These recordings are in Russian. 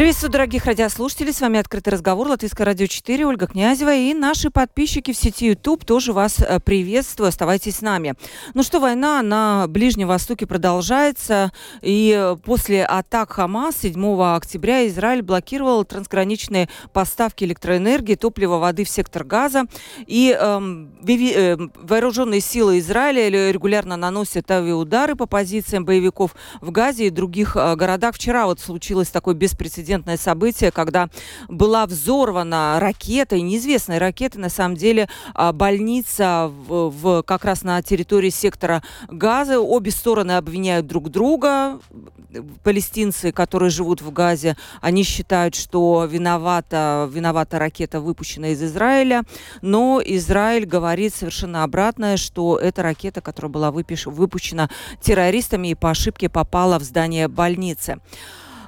Приветствую, дорогих радиослушателей. С вами «Открытый разговор» Латвийское радио 4, Ольга Князева. И наши подписчики в сети YouTube тоже вас э, приветствую. Оставайтесь с нами. Ну что, война на Ближнем Востоке продолжается. И после атак Хамас 7 октября Израиль блокировал трансграничные поставки электроэнергии, топлива, воды в сектор Газа. И эм, э, вооруженные силы Израиля регулярно наносят авиаудары по позициям боевиков в Газе и других э, городах. Вчера вот случилось такое беспрецедентное беспрецедентное событие, когда была взорвана ракета, и неизвестная ракета, на самом деле, а, больница в, в, как раз на территории сектора Газа. Обе стороны обвиняют друг друга. Палестинцы, которые живут в Газе, они считают, что виновата, виновата ракета, выпущенная из Израиля. Но Израиль говорит совершенно обратное, что эта ракета, которая была выпущена террористами и по ошибке попала в здание больницы.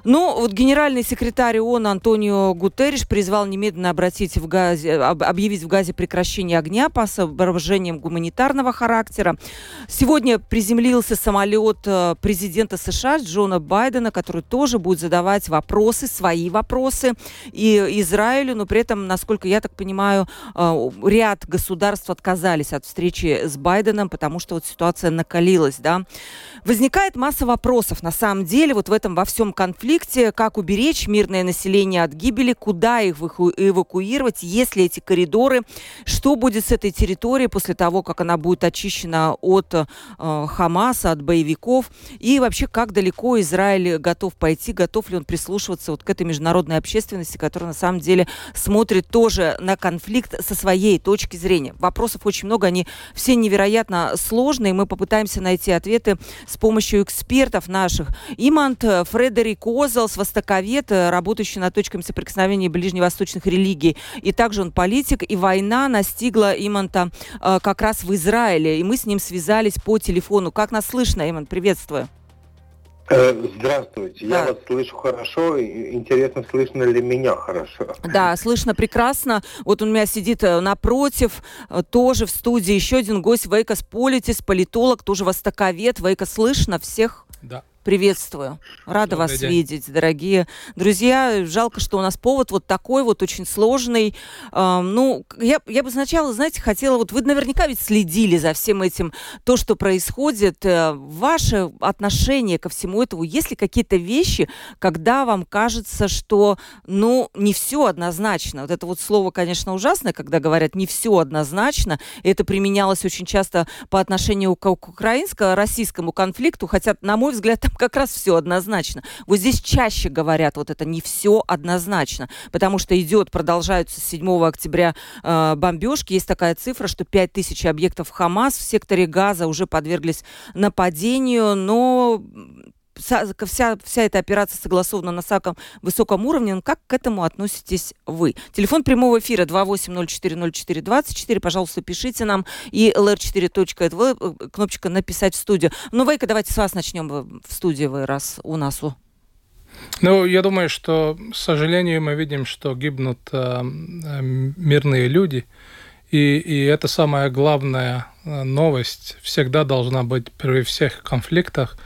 Ну, вот генеральный секретарь ООН Антонио Гутерриш призвал немедленно обратить в Газе, объявить в Газе прекращение огня по соображениям гуманитарного характера. Сегодня приземлился самолет э, президента США Джона Байдена, который тоже будет задавать вопросы, свои вопросы и Израилю, но при этом, насколько я так понимаю, э, ряд государств отказались от встречи с Байденом, потому что вот ситуация накалилась, да. Возникает масса вопросов, на самом деле, вот в этом во всем конфликте, конфликте, как уберечь мирное население от гибели, куда их эвакуировать, есть ли эти коридоры, что будет с этой территорией после того, как она будет очищена от э, Хамаса, от боевиков, и вообще, как далеко Израиль готов пойти, готов ли он прислушиваться вот к этой международной общественности, которая на самом деле смотрит тоже на конфликт со своей точки зрения. Вопросов очень много, они все невероятно сложные, мы попытаемся найти ответы с помощью экспертов наших. Имант Фредерик Козелс, востоковед, э, работающий над точками соприкосновения ближневосточных религий. И также он политик. И война настигла Иманта э, как раз в Израиле. И мы с ним связались по телефону. Как нас слышно, Иман? Приветствую. Э, здравствуйте, да. я вас слышу хорошо. Интересно, слышно ли меня хорошо? Да, слышно прекрасно. Вот он у меня сидит э, напротив, тоже в студии. Еще один гость Вейко Сполитис, политолог, тоже востоковед. Вейко, слышно всех? Да. Приветствую. Рада Добрый вас день. видеть, дорогие друзья. Жалко, что у нас повод вот такой вот очень сложный. Эм, ну, я, я бы сначала, знаете, хотела, вот вы наверняка ведь следили за всем этим, то, что происходит. Э, ваше отношение ко всему этому, есть ли какие-то вещи, когда вам кажется, что, ну, не все однозначно. Вот это вот слово, конечно, ужасное, когда говорят не все однозначно. Это применялось очень часто по отношению к, к украинско-российскому конфликту, хотя, на мой взгляд, как раз все однозначно. Вот здесь чаще говорят, вот это не все однозначно, потому что идет, продолжаются с 7 октября э, бомбежки. Есть такая цифра, что 5000 объектов Хамас в секторе Газа уже подверглись нападению, но вся, вся, вся эта операция согласована на самом высоком уровне. Как к этому относитесь вы? Телефон прямого эфира 28040424. Пожалуйста, пишите нам. И lr4.tv, э, кнопочка «Написать в студию». Ну, Вейка, давайте с вас начнем в студии вы, раз у нас. Ну, я думаю, что, к сожалению, мы видим, что гибнут э, э, мирные люди. И, и это самая главная э, новость. Всегда должна быть при всех конфликтах.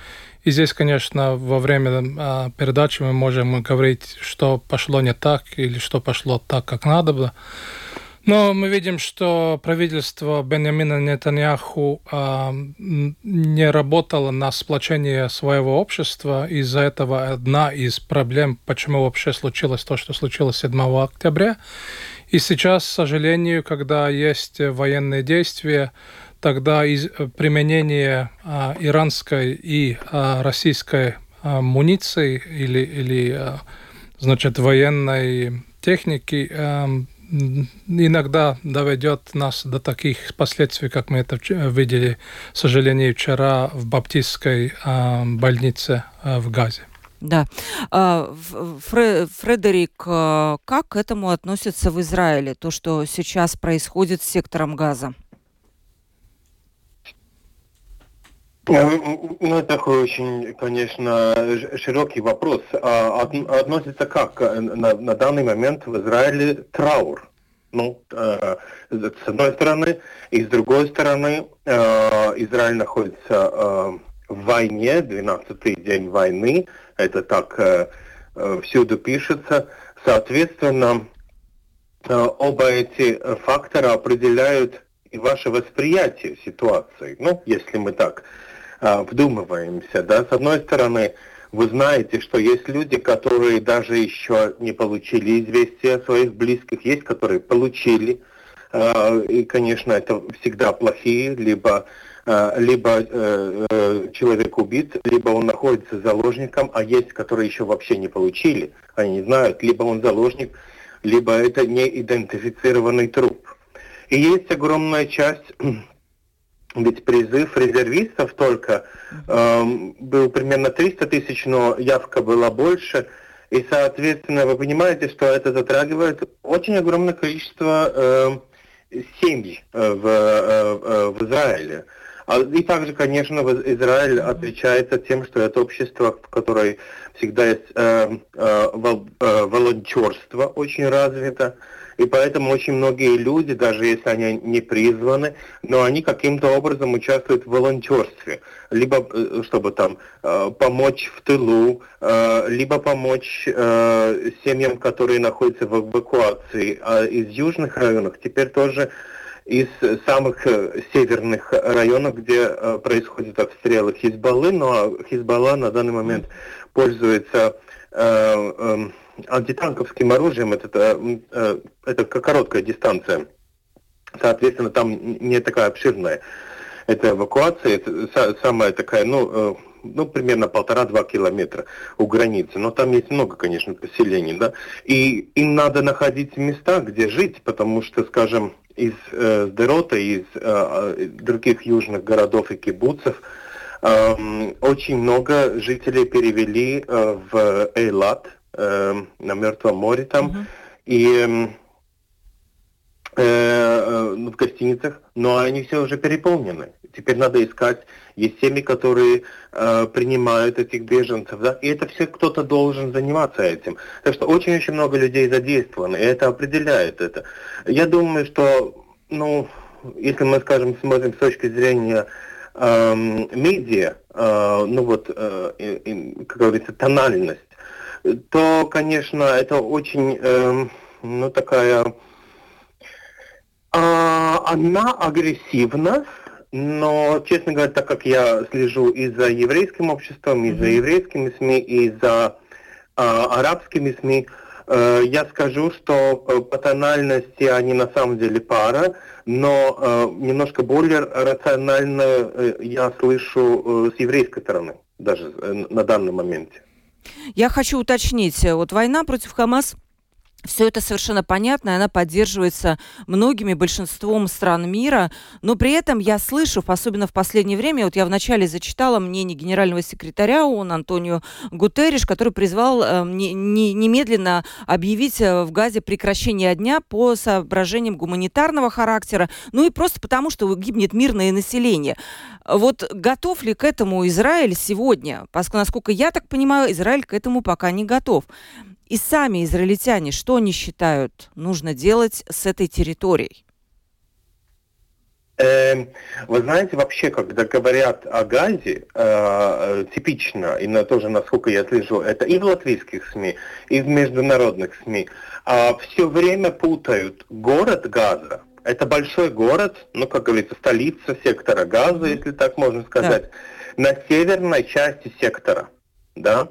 И здесь, конечно, во время а, передачи мы можем говорить, что пошло не так или что пошло так, как надо было. Но мы видим, что правительство Бенjamина Нетаньяху а, не работало на сплочение своего общества. Из-за этого одна из проблем, почему вообще случилось то, что случилось 7 октября. И сейчас, к сожалению, когда есть военные действия, тогда из, э, применение а, иранской и а, российской а, муниции или, или а, значит, военной техники а, иногда доведет нас до таких последствий, как мы это видели, к сожалению, вчера в баптистской а, больнице а, в Газе. Да. Фредерик, как к этому относятся в Израиле, то, что сейчас происходит с сектором газа? Ну, это такой очень, конечно, широкий вопрос. А относится как? На, на данный момент в Израиле траур. Ну, э, с одной стороны, и с другой стороны, э, Израиль находится э, в войне, 12-й день войны, это так э, э, всюду пишется. Соответственно, э, оба эти фактора определяют и ваше восприятие ситуации. Ну, если мы так э, вдумываемся, да, с одной стороны, вы знаете, что есть люди, которые даже еще не получили известия о своих близких, есть, которые получили, э, и, конечно, это всегда плохие, либо э, либо э, человек убит, либо он находится заложником, а есть, которые еще вообще не получили, они не знают, либо он заложник, либо это неидентифицированный труп. И есть огромная часть ведь призыв резервистов только э, был примерно 300 тысяч, но явка была больше. И, соответственно, вы понимаете, что это затрагивает очень огромное количество э, семей э, в, э, э в Израиле. А, и также, конечно, Израиль отличается тем, что это общество, в которой всегда есть э, э, вол, э, волонтерство очень развито. И поэтому очень многие люди, даже если они не призваны, но они каким-то образом участвуют в волонтерстве. Либо э, чтобы там э, помочь в тылу, э, либо помочь семьям, которые находятся в эвакуации. А из южных районов теперь тоже из самых северных районов, где происходят обстрелы Хизбаллы, но Хизбалла на данный момент пользуется эм, антитанковским оружием это, э, э, это короткая дистанция. Соответственно, там не такая обширная. Это эвакуация, это самая такая, ну, э, ну, примерно полтора-два километра у границы. Но там есть много, конечно, поселений, да. И им надо находить места, где жить, потому что, скажем, из э, Дерота, из э, других южных городов и кибуцев э, очень много жителей перевели э, в Эйлат, э, на Мертвом море там. Uh-huh. И эм, э, э, в гостиницах, но они все уже переполнены. Теперь надо искать. Есть семьи, которые э, принимают этих беженцев, да, и это все кто-то должен заниматься этим. Так что очень-очень много людей задействовано, и это определяет это. Я думаю, что, ну, если мы, скажем, смотрим с точки зрения э, медиа, э, ну вот, э, э, как говорится, тональность, то, конечно, это очень, э, ну, такая... Э, она агрессивна, но, честно говоря, так как я слежу и за еврейским обществом, и mm-hmm. за еврейскими СМИ, и за э, арабскими СМИ, э, я скажу, что э, по тональности они на самом деле пара, но э, немножко более рационально э, я слышу э, с еврейской стороны, даже э, на данном моменте. Я хочу уточнить, э, вот война против Хамас все это совершенно понятно, и она поддерживается многими, большинством стран мира, но при этом я слышу, особенно в последнее время, вот я вначале зачитала мнение генерального секретаря ООН Антонио Гутерриш, который призвал э, не, не, немедленно объявить э, в Газе прекращение дня по соображениям гуманитарного характера, ну и просто потому, что гибнет мирное население. Вот готов ли к этому Израиль сегодня? Поскольку, насколько я так понимаю, Израиль к этому пока не готов. И сами израильтяне, что они считают нужно делать с этой территорией? Эм, вы знаете, вообще, когда говорят о газе, э, типично, и на, тоже, насколько я слежу, это и в латвийских СМИ, и в международных СМИ, э, все время путают город Газа, это большой город, ну, как говорится, столица сектора Газа, если так можно сказать, да. на северной части сектора, да,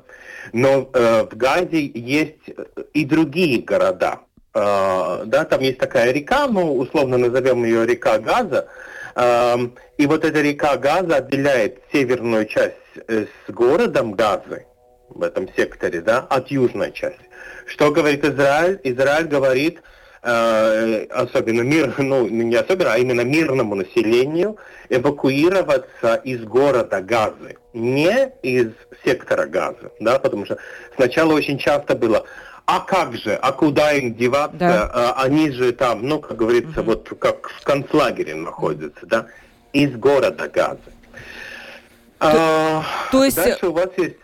но э, в Газе есть и другие города. Э, да, там есть такая река, ну, условно назовем ее река Газа. Э, и вот эта река Газа отделяет северную часть э, с городом Газы в этом секторе, да, от южной части. Что говорит Израиль? Израиль говорит, э, особенно мир, ну не особенно, а именно мирному населению эвакуироваться из города Газы, не из сектора Газы, да, потому что сначала очень часто было, а как же, а куда им деваться, да. а, они же там, ну, как говорится, угу. вот как в концлагере находятся, да, из города Газы. А, то есть... Дальше у вас есть...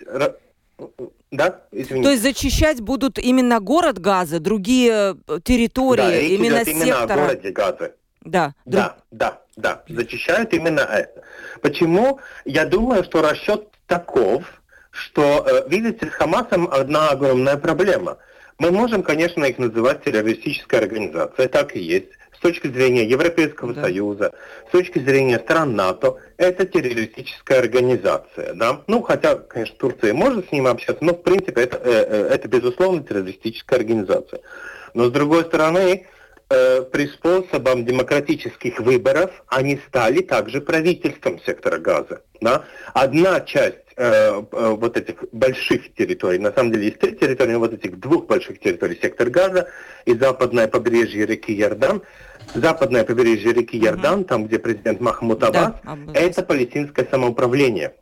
Да, извините. То есть зачищать будут именно город Газа, другие э, территории, да, именно сектора? именно о городе Газа. Да. Да, да, да. Зачищают именно это. Почему? Я думаю, что расчет таков, что, э, видите, с Хамасом одна огромная проблема. Мы можем, конечно, их называть террористической организацией, так и есть. С точки зрения Европейского да. Союза, с точки зрения стран НАТО, это террористическая организация. Да? Ну, хотя, конечно, Турция может с ним общаться, но, в принципе, это, э, э, это безусловно, террористическая организация. Но, с другой стороны, э, при способом демократических выборов они стали также правительством сектора газа. Да? Одна часть э, э, вот этих больших территорий, на самом деле есть три территории, вот этих двух больших территорий, сектор газа и западное побережье реки Ярдан, западное побережье реки Ярдан, угу. там, где президент Махмуд Аббас, да, это палестинское самоуправление.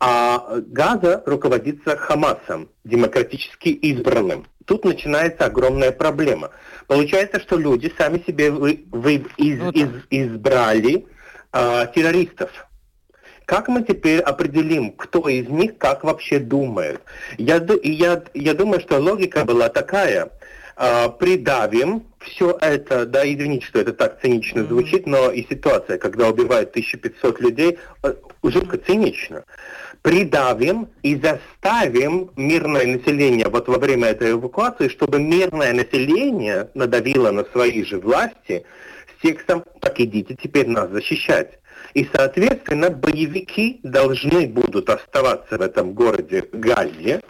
А Газа руководится Хамасом, демократически избранным. Тут начинается огромная проблема. Получается, что люди сами себе вы, вы из, ну, из, избрали э, террористов. Как мы теперь определим, кто из них как вообще думает? Я, я, я думаю, что логика была такая. Э, придавим все это, да, извините, что это так цинично звучит, но и ситуация, когда убивают 1500 людей, э, жутко цинично придавим и заставим мирное население вот во время этой эвакуации, чтобы мирное население надавило на свои же власти с текстом «так идите теперь нас защищать». И, соответственно, боевики должны будут оставаться в этом городе Газе,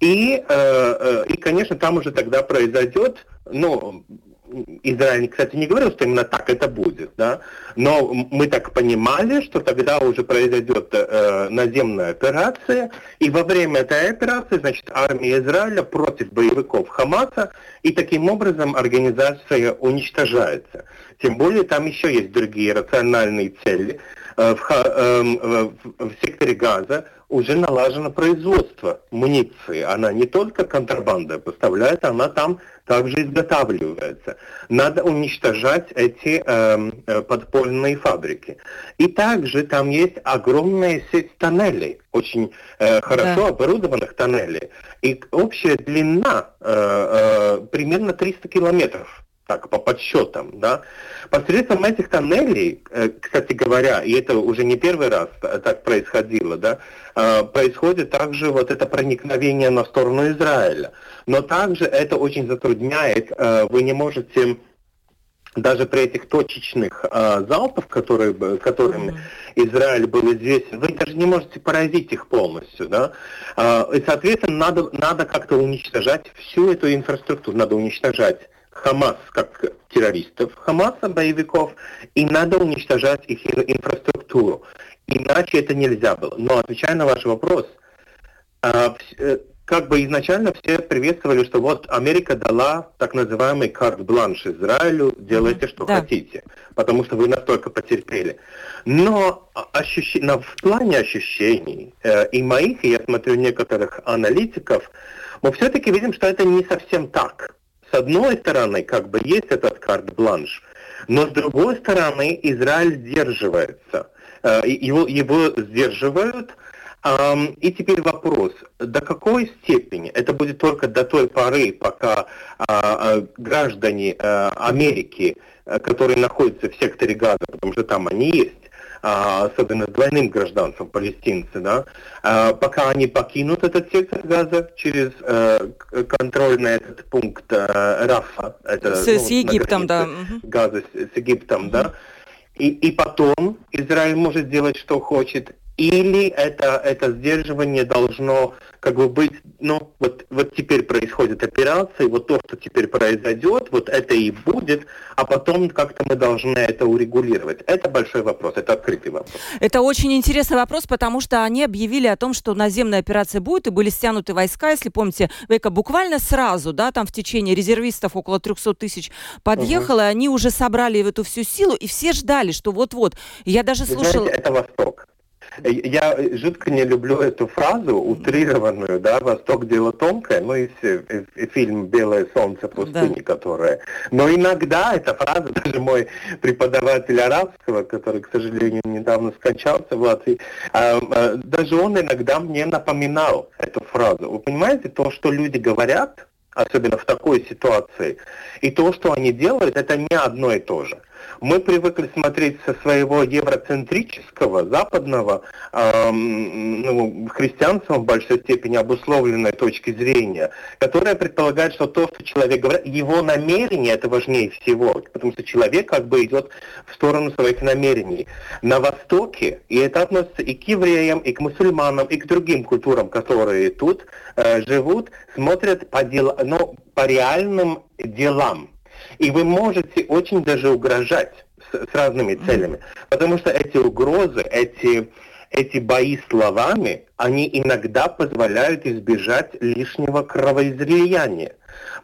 и, э, э, и, конечно, там уже тогда произойдет, ну, Израиль, кстати, не говорил, что именно так это будет, да, но мы так понимали, что тогда уже произойдет э, наземная операция, и во время этой операции, значит, армия Израиля против боевиков Хамаса, и таким образом организация уничтожается. Тем более там еще есть другие рациональные цели. Э, в, э, в, в секторе Газа уже налажено производство муниции. Она не только контрабанда поставляет, она там также изготавливается. Надо уничтожать эти эм, э, подпольные фабрики. И также там есть огромная сеть тоннелей, очень э, хорошо да. оборудованных тоннелей. И общая длина э, э, примерно 300 километров так, по подсчетам, да. Посредством этих тоннелей, э, кстати говоря, и это уже не первый раз так происходило, да, э, происходит также вот это проникновение на сторону Израиля. Но также это очень затрудняет, э, вы не можете даже при этих точечных э, залпах, которые, которыми mm-hmm. Израиль был известен, вы даже не можете поразить их полностью, да. Э, и, соответственно, надо, надо как-то уничтожать всю эту инфраструктуру, надо уничтожать Хамас как террористов, Хамаса боевиков, и надо уничтожать их инфраструктуру. Иначе это нельзя было. Но отвечая на ваш вопрос, а, э, как бы изначально все приветствовали, что вот Америка дала так называемый карт-бланш Израилю, делайте, что да. хотите, потому что вы настолько потерпели. Но ощущ... в плане ощущений э, и моих, и я смотрю некоторых аналитиков, мы все-таки видим, что это не совсем так с одной стороны, как бы есть этот карт-бланш, но с другой стороны, Израиль сдерживается. Э, его, его сдерживают. И теперь вопрос, до какой степени это будет только до той поры, пока а, а, граждане э, Америки, э, которые находятся в секторе Газа, потому что там они есть, особенно двойным гражданством палестинцы, да, а, пока они покинут этот сектор газа через э, контроль на этот пункт э, Рафа, это, с, ну, с Египтом, да. Газа с, с Египтом, угу. да, и, и потом Израиль может делать, что хочет, или это, это сдерживание должно как бы быть, ну, вот, вот теперь происходит операция, вот то, что теперь произойдет, вот это и будет, а потом как-то мы должны это урегулировать. Это большой вопрос, это открытый вопрос. Это очень интересный вопрос, потому что они объявили о том, что наземная операция будет, и были стянуты войска, если помните, Века, буквально сразу, да, там в течение резервистов около 300 тысяч подъехало, угу. и они уже собрали эту всю силу, и все ждали, что вот-вот. Я даже слушала... Знаете, это Восток. Я жутко не люблю эту фразу, утрированную, да, «Восток – дело тонкое», ну и, и фильм «Белое солнце пустыни», да. которое... Но иногда эта фраза, даже мой преподаватель арабского, который, к сожалению, недавно скончался в Латвии, а, а, даже он иногда мне напоминал эту фразу. Вы понимаете, то, что люди говорят, особенно в такой ситуации, и то, что они делают, это не одно и то же. Мы привыкли смотреть со своего евроцентрического, западного, эм, ну, христианством в большой степени обусловленной точки зрения, которая предполагает, что то, что человек говорит, его намерение это важнее всего, потому что человек как бы идет в сторону своих намерений. На Востоке, и это относится и к евреям, и к мусульманам, и к другим культурам, которые тут э, живут, смотрят по, дел, ну, по реальным делам. И вы можете очень даже угрожать с, с разными целями, потому что эти угрозы, эти, эти бои словами, они иногда позволяют избежать лишнего кровоизлияния.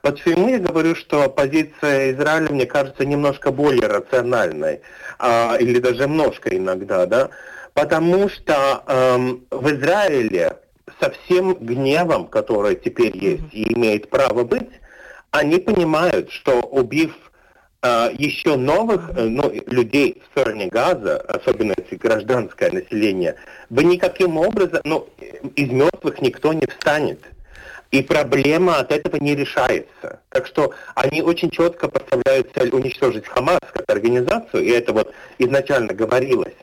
Почему я говорю, что позиция Израиля, мне кажется, немножко более рациональной, а, или даже немножко иногда, да? Потому что эм, в Израиле со всем гневом, который теперь есть и имеет право быть, они понимают, что убив э, еще новых э, ну, людей в стороне Газа, особенно если гражданское население, вы никаким образом, ну, из мертвых никто не встанет. И проблема от этого не решается. Так что они очень четко поставляют цель уничтожить Хамас как организацию, и это вот изначально говорилось.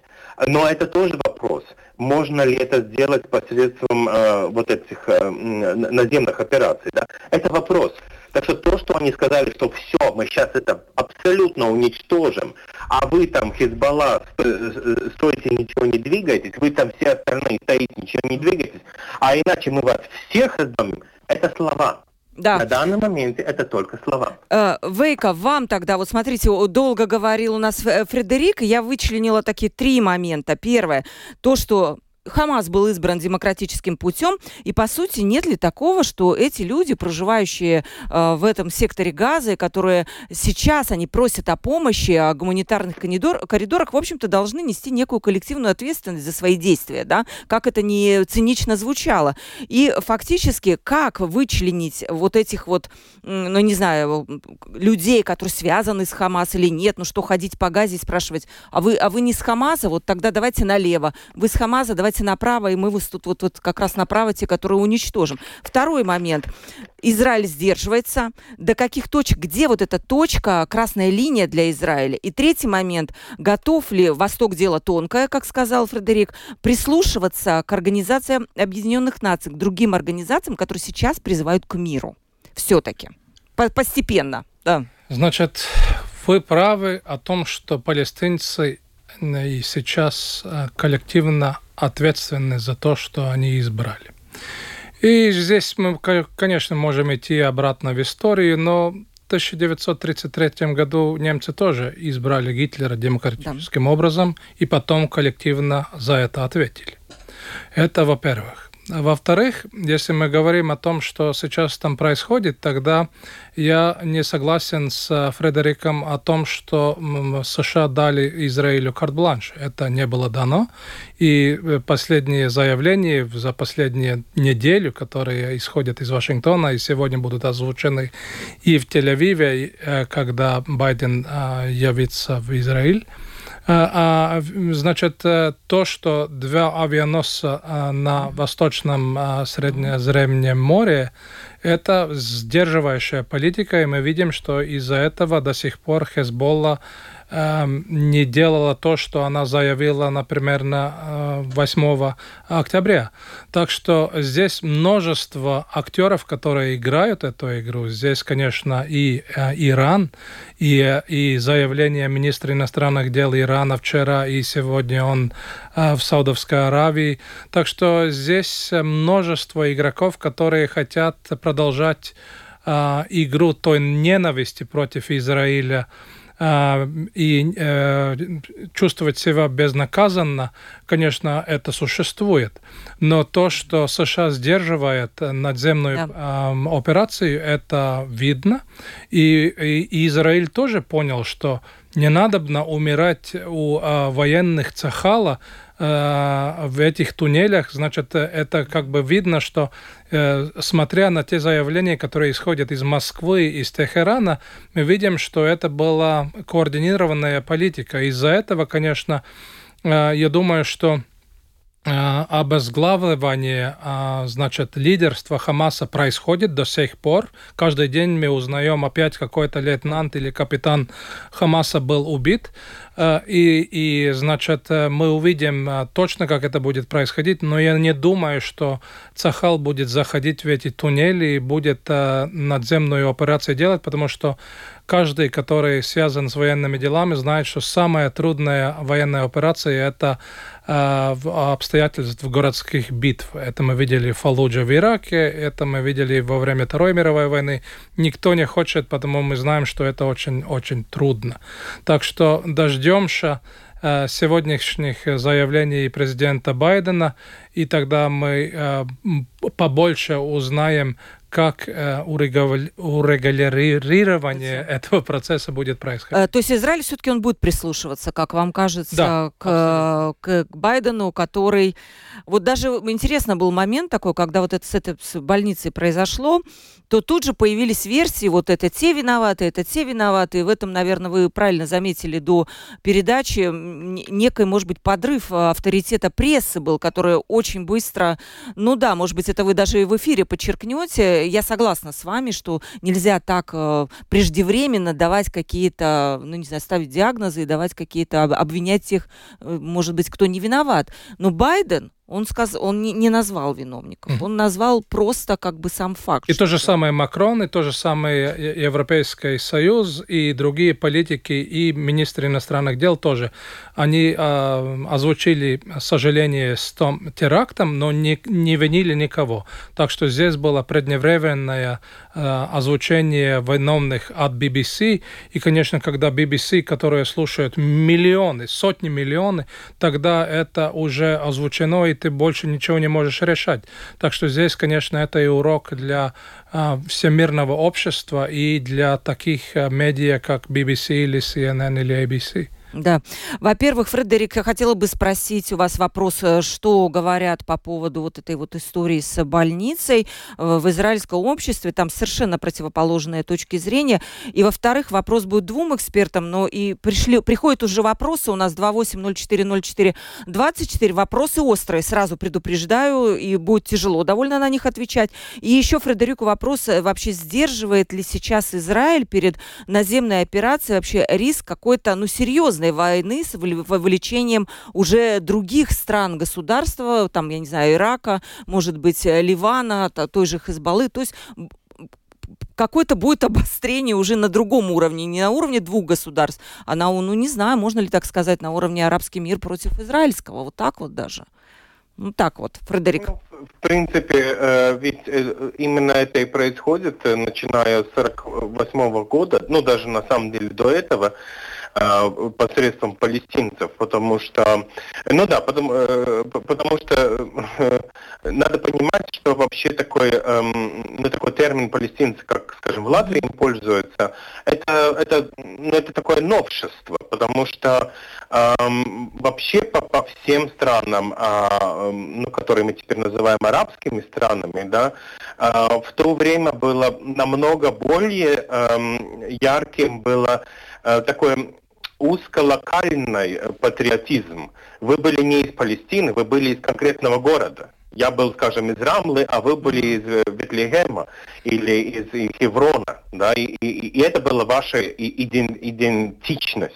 Но это тоже вопрос. Можно ли это сделать посредством э, вот этих э, наземных операций? Да? Это вопрос. Так что то, что они сказали, что все, мы сейчас это абсолютно уничтожим, а вы там, Хизбалла, стойте, ничего не двигаетесь, вы там все остальные стоите, ничего не двигаетесь, а иначе мы вас всех раздам, это слова. Да. На данный момент это только слова. Э, Вейка, вам тогда, вот смотрите, долго говорил у нас э, Фредерик, я вычленила такие три момента. Первое, то, что Хамас был избран демократическим путем, и по сути нет ли такого, что эти люди, проживающие э, в этом секторе Газа, которые сейчас они просят о помощи, о гуманитарных коридор, коридорах, в общем-то, должны нести некую коллективную ответственность за свои действия, да, как это не цинично звучало. И фактически, как вычленить вот этих вот, ну не знаю, людей, которые связаны с Хамас или нет, ну что ходить по Газе и спрашивать, а вы, а вы не с Хамаса, вот тогда давайте налево, вы с Хамаса, давайте давайте направо, и мы вас тут вот, вот как раз направо те, которые уничтожим. Второй момент. Израиль сдерживается. До каких точек, где вот эта точка, красная линия для Израиля? И третий момент. Готов ли Восток дело тонкое, как сказал Фредерик, прислушиваться к Организациям Объединенных Наций, к другим организациям, которые сейчас призывают к миру? Все-таки. Постепенно. Да. Значит, вы правы о том, что палестинцы и сейчас э, коллективно ответственны за то, что они избрали. И здесь мы, конечно, можем идти обратно в историю, но в 1933 году немцы тоже избрали Гитлера демократическим да. образом и потом коллективно за это ответили. Это во-первых. Во-вторых, если мы говорим о том, что сейчас там происходит, тогда я не согласен с Фредериком о том, что США дали Израилю карт-бланш. Это не было дано. И э, последние заявления за последнюю неделю, которые исходят из Вашингтона и сегодня будут озвучены и в Тель-Авиве, э, когда Байден явится в Израиль, а, а, значит, э, то, что два авианосца а, на восточном Среднеземном море, это сдерживающая политика, и мы видим, что из-за этого до сих пор Хезболла не делала то, что она заявила, например, на 8 э, октября. Так что здесь множество актеров, которые играют эту игру. Здесь, конечно, и э, Иран, и, и заявление министра иностранных дел Ирана вчера и сегодня он э, в Саудовской Аравии. Так что здесь множество игроков, которые хотят продолжать игру той ненависти против Израиля, и э, чувствовать себя безнаказанно, конечно, это существует. Но то, что США сдерживает надземную да. операцию, это видно. И, и Израиль тоже понял, что не надо умирать у э, военных Цахала в этих туннелях. Значит, это как бы видно, что э, смотря на те заявления, которые исходят из Москвы, из Техерана, мы видим, что это была координированная политика. Из-за этого, конечно, э, я думаю, что Э, обезглавливание, а, значит, лидерства Хамаса происходит до сих пор. Каждый день мы узнаем опять какой-то лейтенант или капитан Хамаса был убит. Э, и, и, значит, э, мы увидим точно, как это будет происходить, но я не думаю, что Цахал будет заходить в эти туннели и будет надземную операцию делать, потому что каждый, который связан с военными делами, знает, что самая трудная военная операция – это обстоятельств городских битв. Это мы видели в Фалудже в Ираке, это мы видели во время Второй мировой войны. Никто не хочет, потому мы знаем, что это очень-очень трудно. Так что дождемся э, сегодняшних заявлений президента Байдена, и тогда мы э, побольше узнаем, как э, урегулирование этого процесса будет происходить. Э, то есть Израиль все-таки он будет прислушиваться, как вам кажется, да, к, к, к Байдену, который... Вот даже интересно был момент такой, когда вот это с этой с больницей произошло, то тут же появились версии, вот это те виноваты, это те виноваты. И в этом, наверное, вы правильно заметили до передачи, некий, может быть, подрыв авторитета прессы был, который очень быстро... Ну да, может быть, это вы даже и в эфире подчеркнете, я согласна с вами, что нельзя так э, преждевременно давать какие-то, ну не знаю, ставить диагнозы и давать какие-то, обвинять тех, э, может быть, кто не виноват. Но Байден, он, сказ... он не, не назвал виновников, он назвал просто как бы сам факт. И то же самое Макрон, и то же самое Европейский Союз, и другие политики, и министры иностранных дел тоже. Они э, озвучили сожаление с том терактом, но не, не винили никого. Так что здесь было преждевременное э, озвучение виновных от BBC. И, конечно, когда BBC, которые слушают миллионы, сотни миллионов, тогда это уже озвучено, и ты больше ничего не можешь решать. Так что здесь, конечно, это и урок для а, всемирного общества и для таких а, медиа, как BBC или CNN или ABC. Да. Во-первых, Фредерик, я хотела бы спросить у вас вопрос, э, что говорят по поводу вот этой вот истории с больницей э, в израильском обществе. Там совершенно противоположные точки зрения. И, во-вторых, вопрос будет двум экспертам, но и пришли, приходят уже вопросы. У нас 28040424. Вопросы острые, сразу предупреждаю, и будет тяжело довольно на них отвечать. И еще, Фредерику, вопрос, э, вообще сдерживает ли сейчас Израиль перед наземной операцией вообще риск какой-то, ну, серьезный серьезной войны с вовлечением уже других стран государства, там, я не знаю, Ирака, может быть, э, Ливана, той же Хизбаллы. То есть какое-то будет обострение уже на другом уровне, не на уровне двух государств, а на, ну не знаю, можно ли так сказать, на уровне арабский мир против израильского, вот так вот даже. Ну так вот, Фредерик. Ну, в принципе, э, ведь э, именно это и происходит, начиная с 1948 года, ну даже на самом деле до этого, посредством палестинцев, потому что, ну да, потому, э, потому что э, надо понимать, что вообще такой, эм, ну, такой термин палестинцы, как, скажем, в Латвии им пользуются, это, это, ну, это такое новшество, потому что эм, вообще по, по всем странам, э, ну, которые мы теперь называем арабскими странами, да, э, в то время было намного более э, ярким было э, такое узколокальный э, патриотизм. Вы были не из Палестины, вы были из конкретного города. Я был, скажем, из Рамлы, а вы были из э, Ветлегема или из Хеврона. Да? И, и, и это была ваша идентичность.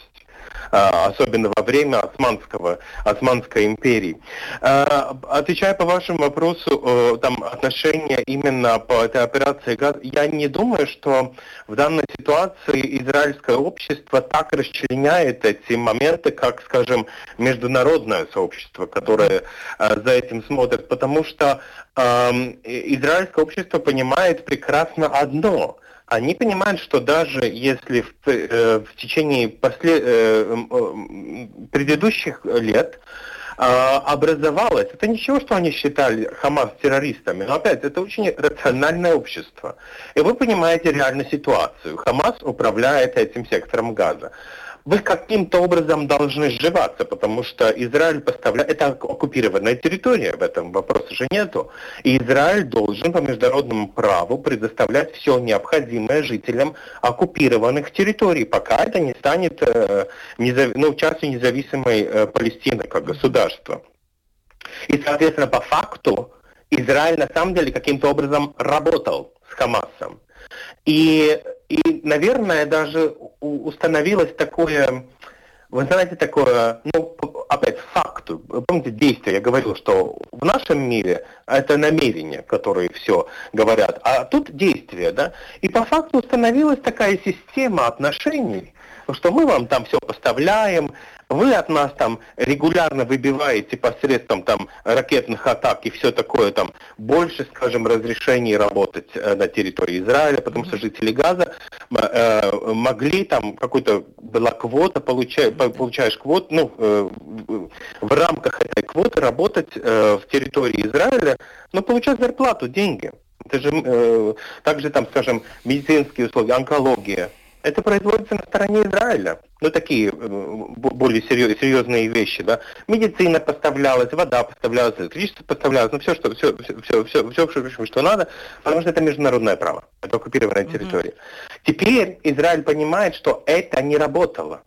А, особенно во время Османского, Османской империи. А, отвечая по вашему вопросу, там отношения именно по этой операции ГАЗ, я не думаю, что в данной ситуации израильское общество так расчленяет эти моменты, как, скажем, международное сообщество, которое э, за этим смотрит, потому что израильское общество понимает прекрасно одно – они понимают, что даже если в, э, в течение после, э, предыдущих лет э, образовалось, это ничего, что они считали Хамас террористами, но опять, это очень рациональное общество. И вы понимаете реальную ситуацию. Хамас управляет этим сектором газа. Вы каким-то образом должны сживаться, потому что Израиль поставляет, это оккупированная территория, в этом вопроса же нету. И Израиль должен по международному праву предоставлять все необходимое жителям оккупированных территорий, пока это не станет э, незав... ну, частью независимой э, Палестины как государства. И, соответственно, по факту Израиль на самом деле каким-то образом работал с Хамасом. И, и наверное, даже установилось такое, вы знаете, такое, ну, опять, факт, помните, действие, я говорил, что в нашем мире это намерения, которые все говорят, а тут действие, да, и по факту установилась такая система отношений, что мы вам там все поставляем, вы от нас там регулярно выбиваете посредством там ракетных атак и все такое там. Больше, скажем, разрешений работать э, на территории Израиля, потому что жители Газа э, могли там какой-то была квота, получай, получаешь квоту, ну, э, в рамках этой квоты работать э, в территории Израиля, но получать зарплату, деньги. Это же э, также там, скажем, медицинские условия, онкология, это производится на стороне Израиля. Ну, такие э, более серьезные вещи, да. Медицина поставлялась, вода поставлялась, электричество поставлялось, ну, все, что, все, все, все, все, все, что надо, потому что это международное право, это оккупированная территория. Mm-hmm. Теперь Израиль понимает, что это не работало.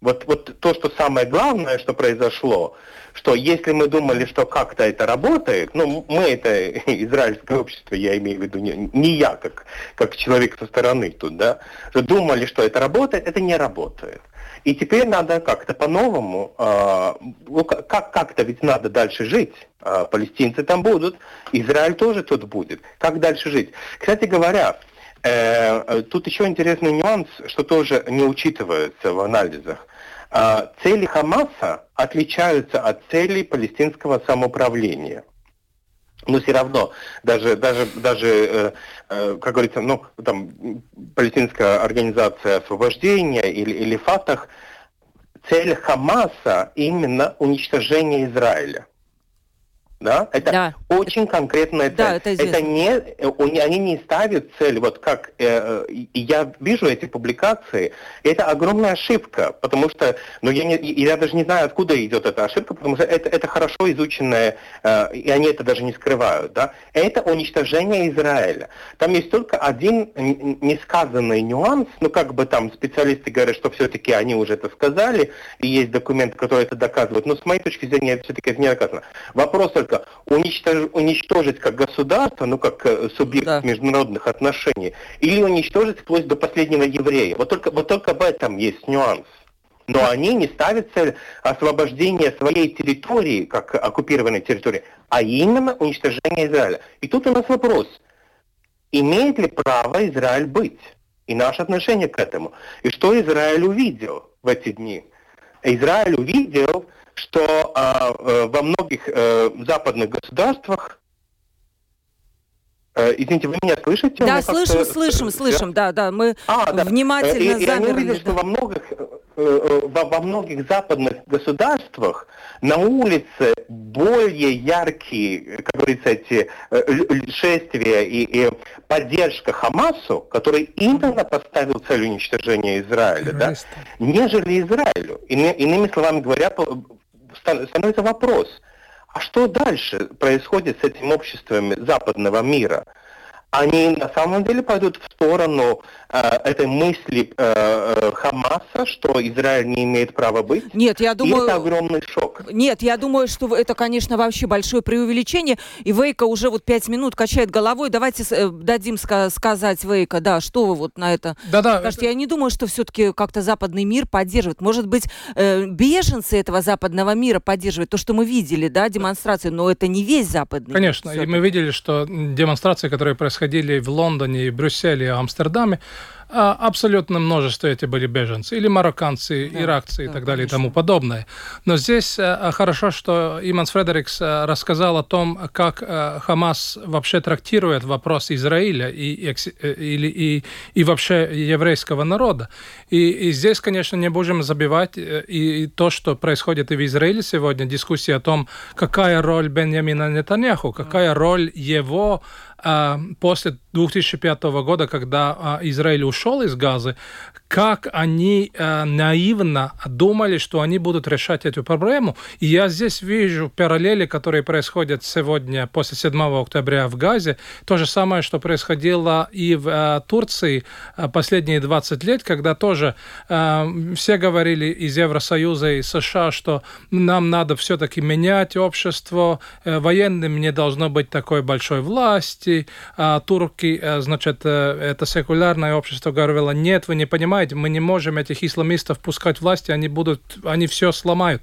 Вот, вот то, что самое главное, что произошло, что если мы думали, что как-то это работает, ну, мы это, израильское общество, я имею в виду, не, не я, как, как человек со стороны тут, да, что думали, что это работает, это не работает. И теперь надо как-то по-новому, э, как, как-то ведь надо дальше жить. Э, палестинцы там будут, Израиль тоже тут будет. Как дальше жить? Кстати говоря, тут еще интересный нюанс, что тоже не учитывается в анализах. А, цели Хамаса отличаются от целей палестинского самоуправления. Но все равно, даже, даже, даже э, э, как говорится, ну, там, палестинская организация освобождения или, или Фатах, цель Хамаса именно уничтожение Израиля. Да? Это да. очень конкретная цель. Да, это, это не, они не ставят цель, вот как э, я вижу эти публикации, это огромная ошибка, потому что, ну я, не, я даже не знаю, откуда идет эта ошибка, потому что это, это хорошо изученное, э, и они это даже не скрывают. Да? Это уничтожение Израиля. Там есть только один несказанный нюанс, ну как бы там специалисты говорят, что все-таки они уже это сказали, и есть документы, которые это доказывают, но с моей точки зрения все-таки это не доказано. Вопрос только уничтож, уничтожить как государство, ну как э, субъект да. международных отношений, или уничтожить вплоть до последнего еврея. Вот только, вот только в этом есть нюанс. Но они не ставят цель освобождения своей территории, как оккупированной территории, а именно уничтожение Израиля. И тут у нас вопрос, имеет ли право Израиль быть? И наше отношение к этому. И что Израиль увидел в эти дни? Израиль увидел что а, э, во многих э, западных государствах э, Извините, вы меня слышите? Да, слышим, слышим, слышим, да, да, мы а, да. внимательно и, замерли. И они да. что во многих, во, во многих западных государствах на улице более яркие, как говорится, эти шествия и, и поддержка Хамасу, который именно поставил цель уничтожения Израиля, да, нежели Израилю. Иными словами говоря, становится вопрос, а что дальше происходит с этим обществами западного мира? Они на самом деле пойдут в сторону этой мысли э, э, Хамаса, что Израиль не имеет права быть. Нет, я думаю... И это огромный шок. Нет, я думаю, что это, конечно, вообще большое преувеличение. И Вейка уже вот пять минут качает головой. Давайте э, дадим ска- сказать Вейка, да, что вы вот на это Да-да. скажете. Это... Я не думаю, что все-таки как-то западный мир поддерживает. Может быть, э, беженцы этого западного мира поддерживают. То, что мы видели, да, демонстрации, но это не весь западный Конечно, мир. Конечно, и мы видели, что демонстрации, которые происходили в Лондоне, Брюсселе, Амстердаме, а, абсолютно множество эти были беженцы, или марокканцы, да, иракцы да, и так далее конечно. и тому подобное. Но здесь а, хорошо, что Иманс Фредерикс а, рассказал о том, как Хамас вообще трактирует вопрос Израиля и, и, и, и, вообще еврейского народа. И, и здесь, конечно, не будем забивать э, и, и то, что происходит и в Израиле сегодня, дискуссия о том, какая роль Беньямина Нетаньяху, какая роль его после 2005 года, когда Израиль ушел из Газы, как они э, наивно думали, что они будут решать эту проблему. И я здесь вижу параллели, которые происходят сегодня, после 7 октября в Газе. То же самое, что происходило и в э, Турции э, последние 20 лет, когда тоже э, все говорили из Евросоюза и США, что нам надо все-таки менять общество, э, военным не должно быть такой большой власти, а турки, э, значит, э, это секулярное общество говорило, нет, вы не понимаете, понимаете, мы не можем этих исламистов пускать власти, они будут, они все сломают.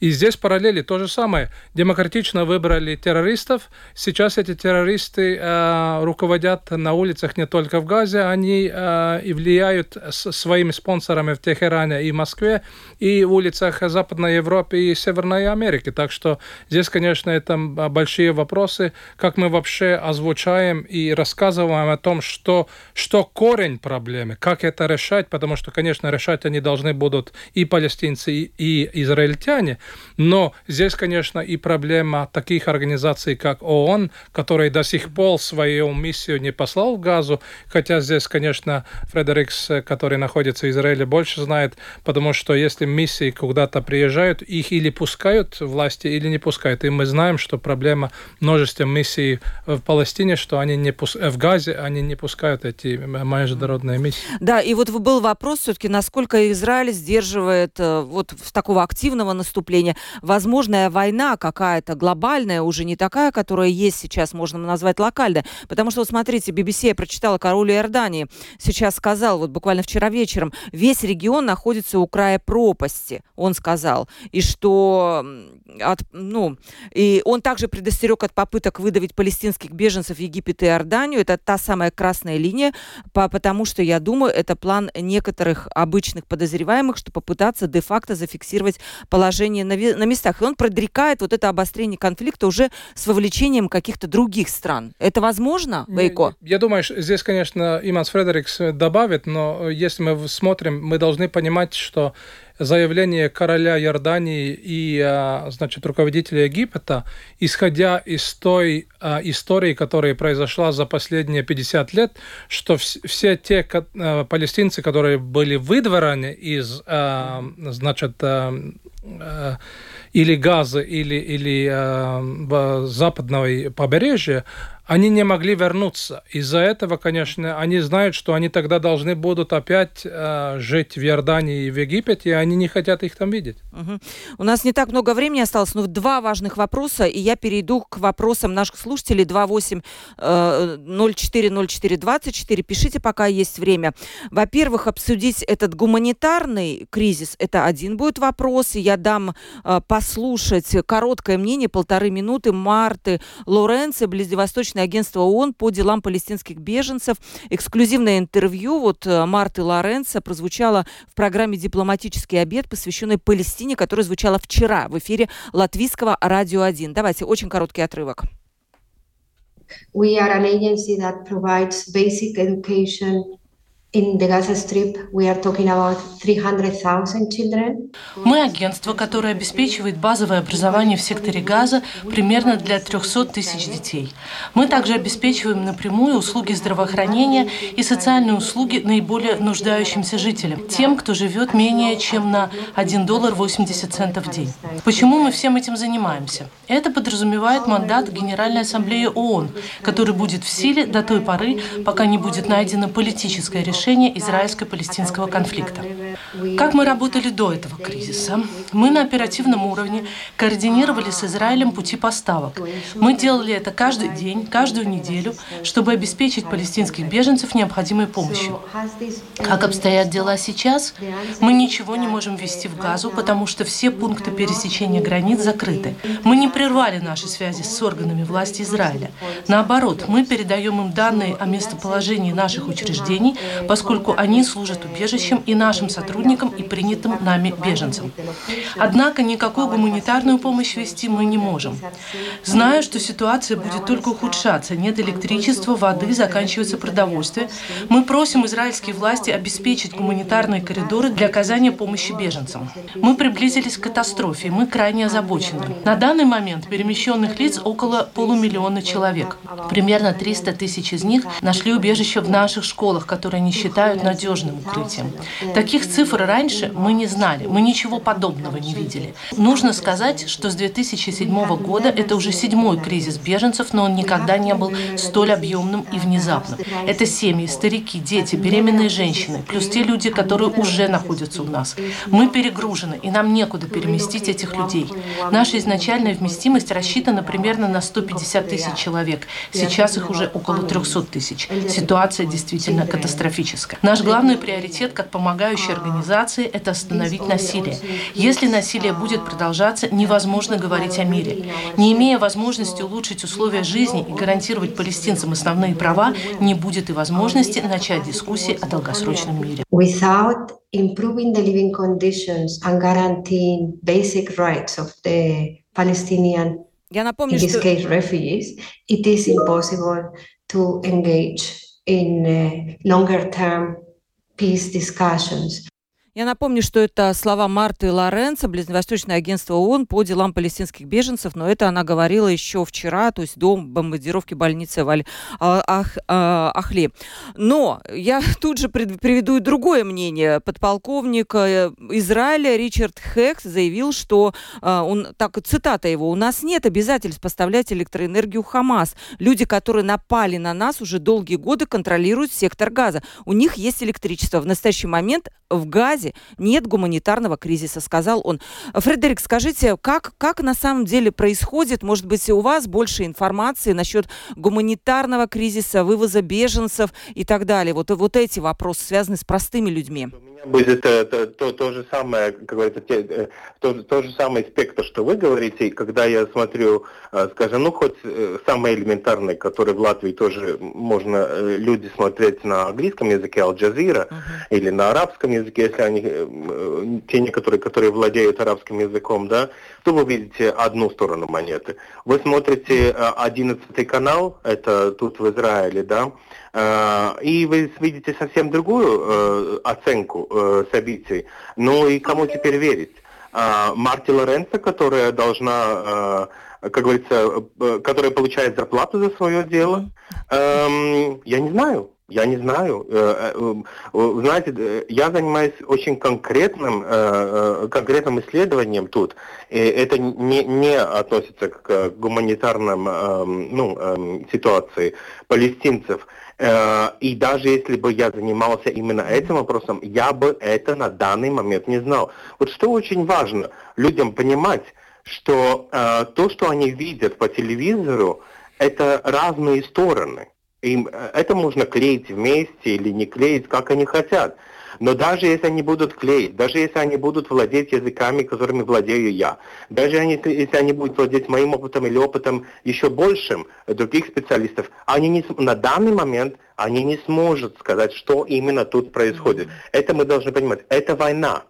И здесь параллели то же самое. Демократично выбрали террористов. Сейчас эти террористы э, руководят на улицах не только в Газе, они э, и влияют с своими спонсорами в Техеране и Москве, и в улицах Западной Европы и Северной Америки. Так что здесь, конечно, это большие вопросы, как мы вообще озвучаем и рассказываем о том, что, что корень проблемы, как это решать, потому что, конечно, решать они должны будут и палестинцы, и, и израильтяне, но здесь, конечно, и проблема таких организаций, как ООН, который до сих пор свою миссию не послал в Газу, хотя здесь, конечно, Фредерикс, который находится в Израиле, больше знает, потому что если миссии куда-то приезжают, их или пускают власти, или не пускают. И мы знаем, что проблема множества миссий в Палестине, что они не пус... в Газе они не пускают эти международные миссии. Да, и вот был вопрос все-таки, насколько Израиль сдерживает э, вот такого активного наступления наступления. Возможная война какая-то глобальная, уже не такая, которая есть сейчас, можно назвать локальной. Потому что, вот смотрите, BBC я прочитала, король Иордании сейчас сказал, вот буквально вчера вечером, весь регион находится у края пропасти, он сказал. И что, от, ну, и он также предостерег от попыток выдавить палестинских беженцев в Египет и Иорданию. Это та самая красная линия, по, потому что, я думаю, это план некоторых обычных подозреваемых, что попытаться де-факто зафиксировать положение на, на местах. И он предрекает вот это обострение конфликта уже с вовлечением каких-то других стран. Это возможно, Вейко? Я, думаю, здесь, конечно, Иманс Фредерикс добавит, но если мы смотрим, мы должны понимать, что заявление короля Иордании и, а, значит, руководителя Египта, исходя из той а, истории, которая произошла за последние 50 лет, что все те а, палестинцы, которые были выдворены из, значит, или Газа, или, или западного побережья, они не могли вернуться. Из-за этого, конечно, они знают, что они тогда должны будут опять э, жить в Иордании и в Египте, и они не хотят их там видеть. Угу. У нас не так много времени осталось, но два важных вопроса, и я перейду к вопросам наших слушателей 28 э, 040424. Пишите, пока есть время. Во-первых, обсудить этот гуманитарный кризис, это один будет вопрос, и я дам э, послушать короткое мнение, полторы минуты, Марты Лоренци, Ближневосточной Научное агентство ООН по делам палестинских беженцев. Эксклюзивное интервью вот э, Марты Лоренца прозвучало в программе «Дипломатический обед», посвященной Палестине, которая звучала вчера в эфире латвийского «Радио 1». Давайте, очень короткий отрывок. We are an agency that provides basic education мы агентство, которое обеспечивает базовое образование в секторе Газа примерно для 300 тысяч детей. Мы также обеспечиваем напрямую услуги здравоохранения и социальные услуги наиболее нуждающимся жителям, тем, кто живет менее чем на 1 доллар 80 центов в день. Почему мы всем этим занимаемся? Это подразумевает мандат Генеральной Ассамблеи ООН, который будет в силе до той поры, пока не будет найдено политическое решение решения израильско-палестинского конфликта. Как мы работали до этого кризиса? Мы на оперативном уровне координировали с Израилем пути поставок. Мы делали это каждый день, каждую неделю, чтобы обеспечить палестинских беженцев необходимой помощью. Как обстоят дела сейчас? Мы ничего не можем ввести в Газу, потому что все пункты пересечения границ закрыты. Мы не прервали наши связи с органами власти Израиля. Наоборот, мы передаем им данные о местоположении наших учреждений поскольку они служат убежищем и нашим сотрудникам, и принятым нами беженцам. Однако никакую гуманитарную помощь вести мы не можем. Знаю, что ситуация будет только ухудшаться. Нет электричества, воды, заканчивается продовольствие. Мы просим израильские власти обеспечить гуманитарные коридоры для оказания помощи беженцам. Мы приблизились к катастрофе, мы крайне озабочены. На данный момент перемещенных лиц около полумиллиона человек. Примерно 300 тысяч из них нашли убежище в наших школах, которые они считают надежным укрытием. Таких цифр раньше мы не знали, мы ничего подобного не видели. Нужно сказать, что с 2007 года это уже седьмой кризис беженцев, но он никогда не был столь объемным и внезапным. Это семьи, старики, дети, беременные женщины, плюс те люди, которые уже находятся у нас. Мы перегружены, и нам некуда переместить этих людей. Наша изначальная вместимость рассчитана примерно на 150 тысяч человек. Сейчас их уже около 300 тысяч. Ситуация действительно катастрофическая. Наш главный приоритет как помогающей организации – это остановить насилие. Если насилие будет продолжаться, невозможно говорить о мире. Не имея возможности улучшить условия жизни и гарантировать палестинцам основные права, не будет и возможности начать дискуссии о долгосрочном мире. Without improving the living conditions and guaranteeing basic rights of the Palestinian, Я напомню, in this что... case refugees, it is impossible to engage in uh, longer term peace discussions. Я напомню, что это слова Марты Лоренцо, Ближневосточное агентство ООН по делам палестинских беженцев, но это она говорила еще вчера, то есть до бомбардировки больницы в Аль-Ахле. Но я тут же приведу и другое мнение. Подполковник э, Израиля Ричард Хекс заявил, что э, он, так, цитата его, «У нас нет обязательств поставлять электроэнергию Хамас. Люди, которые напали на нас уже долгие годы, контролируют сектор газа. У них есть электричество. В настоящий момент в Газе Газе нет гуманитарного кризиса, сказал он. Фредерик, скажите, как, как на самом деле происходит, может быть, у вас больше информации насчет гуманитарного кризиса, вывоза беженцев и так далее? Вот, вот эти вопросы связаны с простыми людьми будет это, то, то же самое, как говорится, те, э, то, то же самый спектр, что вы говорите, когда я смотрю, э, скажем, ну хоть э, самый элементарный, который в Латвии тоже можно люди смотреть на английском языке, Аль-Джазира, uh-huh. или на арабском языке, если они, те некоторые, которые владеют арабским языком, да, то вы видите одну сторону монеты. Вы смотрите 11 канал, это тут в Израиле, да, Э, и вы видите совсем другую э, оценку э, событий. Ну и кому теперь верить? Марти Лоренцо, которая должна, как говорится, которая получает зарплату за свое дело, эм, я не знаю. Я не знаю. Знаете, я занимаюсь очень конкретным, конкретным исследованием тут. И это не, не относится к гуманитарным эм, ну, эм, ситуации палестинцев. Э, и даже если бы я занимался именно этим вопросом, я бы это на данный момент не знал. Вот что очень важно людям понимать, что э, то, что они видят по телевизору, это разные стороны. Им э, это можно клеить вместе или не клеить, как они хотят. Но даже если они будут клеить, даже если они будут владеть языками, которыми владею я, даже если они будут владеть моим опытом или опытом еще большим других специалистов, они не, на данный момент они не смогут сказать, что именно тут происходит. Это мы должны понимать. Это война.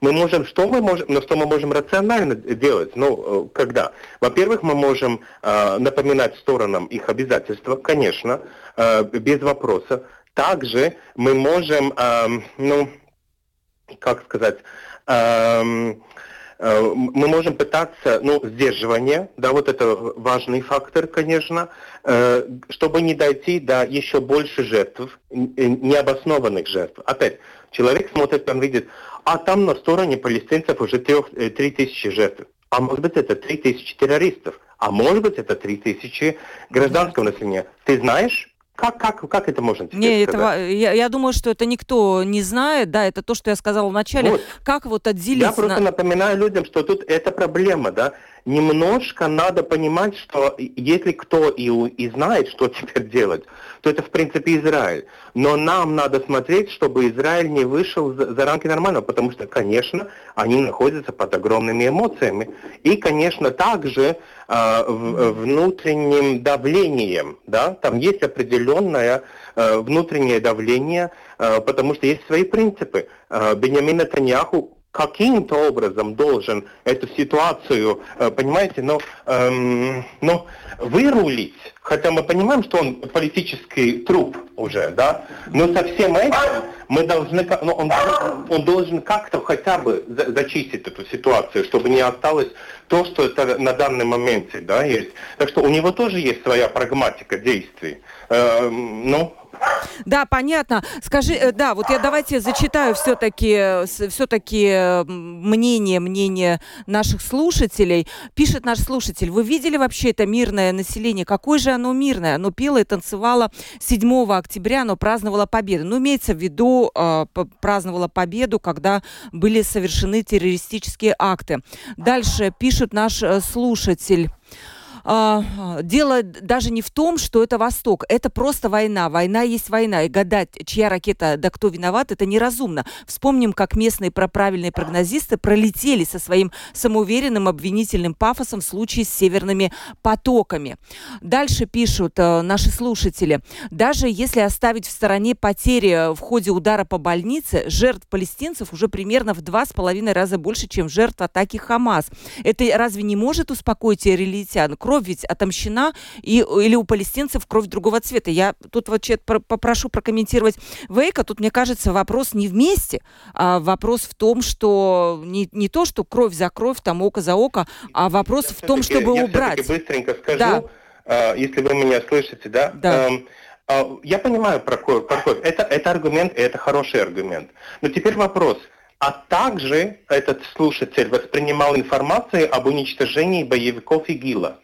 Мы можем, что мы можем, но что мы можем рационально делать? Ну, э, когда? Во-первых, мы можем э, напоминать сторонам их обязательства, конечно, э, без вопроса. Также мы можем, эм, ну, как сказать, эм, э, мы можем пытаться, ну, сдерживание, да, вот это важный фактор, конечно, э, чтобы не дойти до еще больше жертв, необоснованных жертв. Опять, человек смотрит, он видит, а там на стороне палестинцев уже э, три тысячи жертв. А может быть это три тысячи террористов, а может быть это три тысячи гражданского населения. Ты знаешь? Как, как, как это можно Не, этого, я, я думаю, что это никто не знает, да, это то, что я сказала вначале. Вот. Как вот отделить... Я просто на... напоминаю людям, что тут это проблема, да. Немножко надо понимать, что если кто и, и знает, что теперь делать, то это в принципе Израиль. Но нам надо смотреть, чтобы Израиль не вышел за, за рамки нормального, потому что, конечно, они находятся под огромными эмоциями. И, конечно, также э, в, внутренним давлением, да, там есть определенное э, внутреннее давление, э, потому что есть свои принципы. Э, Бенямин Натаньяху каким-то образом должен эту ситуацию, э, понимаете, но, эм, но вырулить, хотя мы понимаем, что он политический труп уже, да, но со всем этим мы должны, ну, он, он должен как-то хотя бы зачистить эту ситуацию, чтобы не осталось то, что это на данный момент, да, есть. Так что у него тоже есть своя прагматика действий. Эм, ну, да, понятно. Скажи, э, да, вот я давайте зачитаю все-таки все-таки мнение, мнение наших слушателей. Пишет наш слушатель, вы видели вообще это мирное население? Какое же оно мирное? Оно пело и танцевало 7 октября, оно праздновало победу. Ну, имеется в виду, э, праздновало победу, когда были совершены террористические акты. Дальше пишет наш э, слушатель. А, дело даже не в том, что это Восток, это просто война. Война есть война, и гадать, чья ракета, да кто виноват, это неразумно. Вспомним, как местные проправильные прогнозисты пролетели со своим самоуверенным обвинительным пафосом в случае с северными потоками. Дальше пишут э, наши слушатели. Даже если оставить в стороне потери в ходе удара по больнице, жертв палестинцев уже примерно в два с половиной раза больше, чем жертв атаки Хамас. Это разве не может успокоить израильтян? Кровь ведь отомщена, и, или у палестинцев кровь другого цвета. Я тут вот попрошу прокомментировать Вейка. Тут, мне кажется, вопрос не вместе, а вопрос в том, что не, не то, что кровь за кровь, там око за око, а вопрос я в том, чтобы я убрать. Быстренько скажу, да. э, если вы меня слышите, да? Да. Эм, э, я понимаю про кровь, про кровь. Это, это аргумент, и это хороший аргумент. Но теперь вопрос. А также этот слушатель воспринимал информацию об уничтожении боевиков ИГИЛа.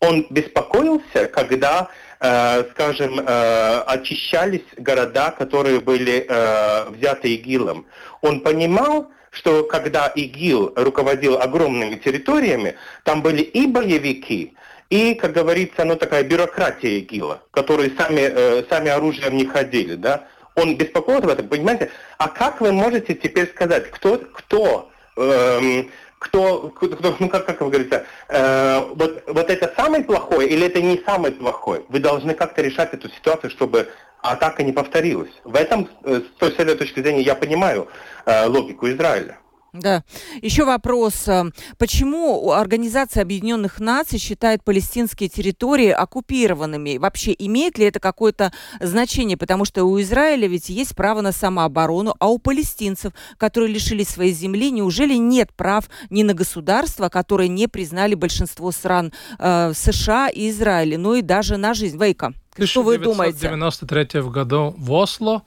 Он беспокоился, когда, э, скажем, э, очищались города, которые были э, взяты ИГИЛом. Он понимал, что когда ИГИЛ руководил огромными территориями, там были и боевики, и, как говорится, ну такая бюрократия ИГИЛа, которые сами, э, сами оружием не ходили, да. Он беспокоился об этом, понимаете? А как вы можете теперь сказать, кто, кто эм, кто, кто ну как, как вы говорите, э, вот, вот это самый плохой или это не самый плохой? Вы должны как-то решать эту ситуацию, чтобы атака не повторилась. В этом, э, с той, точки зрения, я понимаю э, логику Израиля. Да. Еще вопрос. Э, почему Организация Объединенных Наций считает палестинские территории оккупированными? Вообще, имеет ли это какое-то значение? Потому что у Израиля ведь есть право на самооборону, а у палестинцев, которые лишились своей земли, неужели нет прав ни на государство, которые не признали большинство стран э, США и Израиля, ну и даже на жизнь? Вейка, что вы думаете? В 1993 году в Осло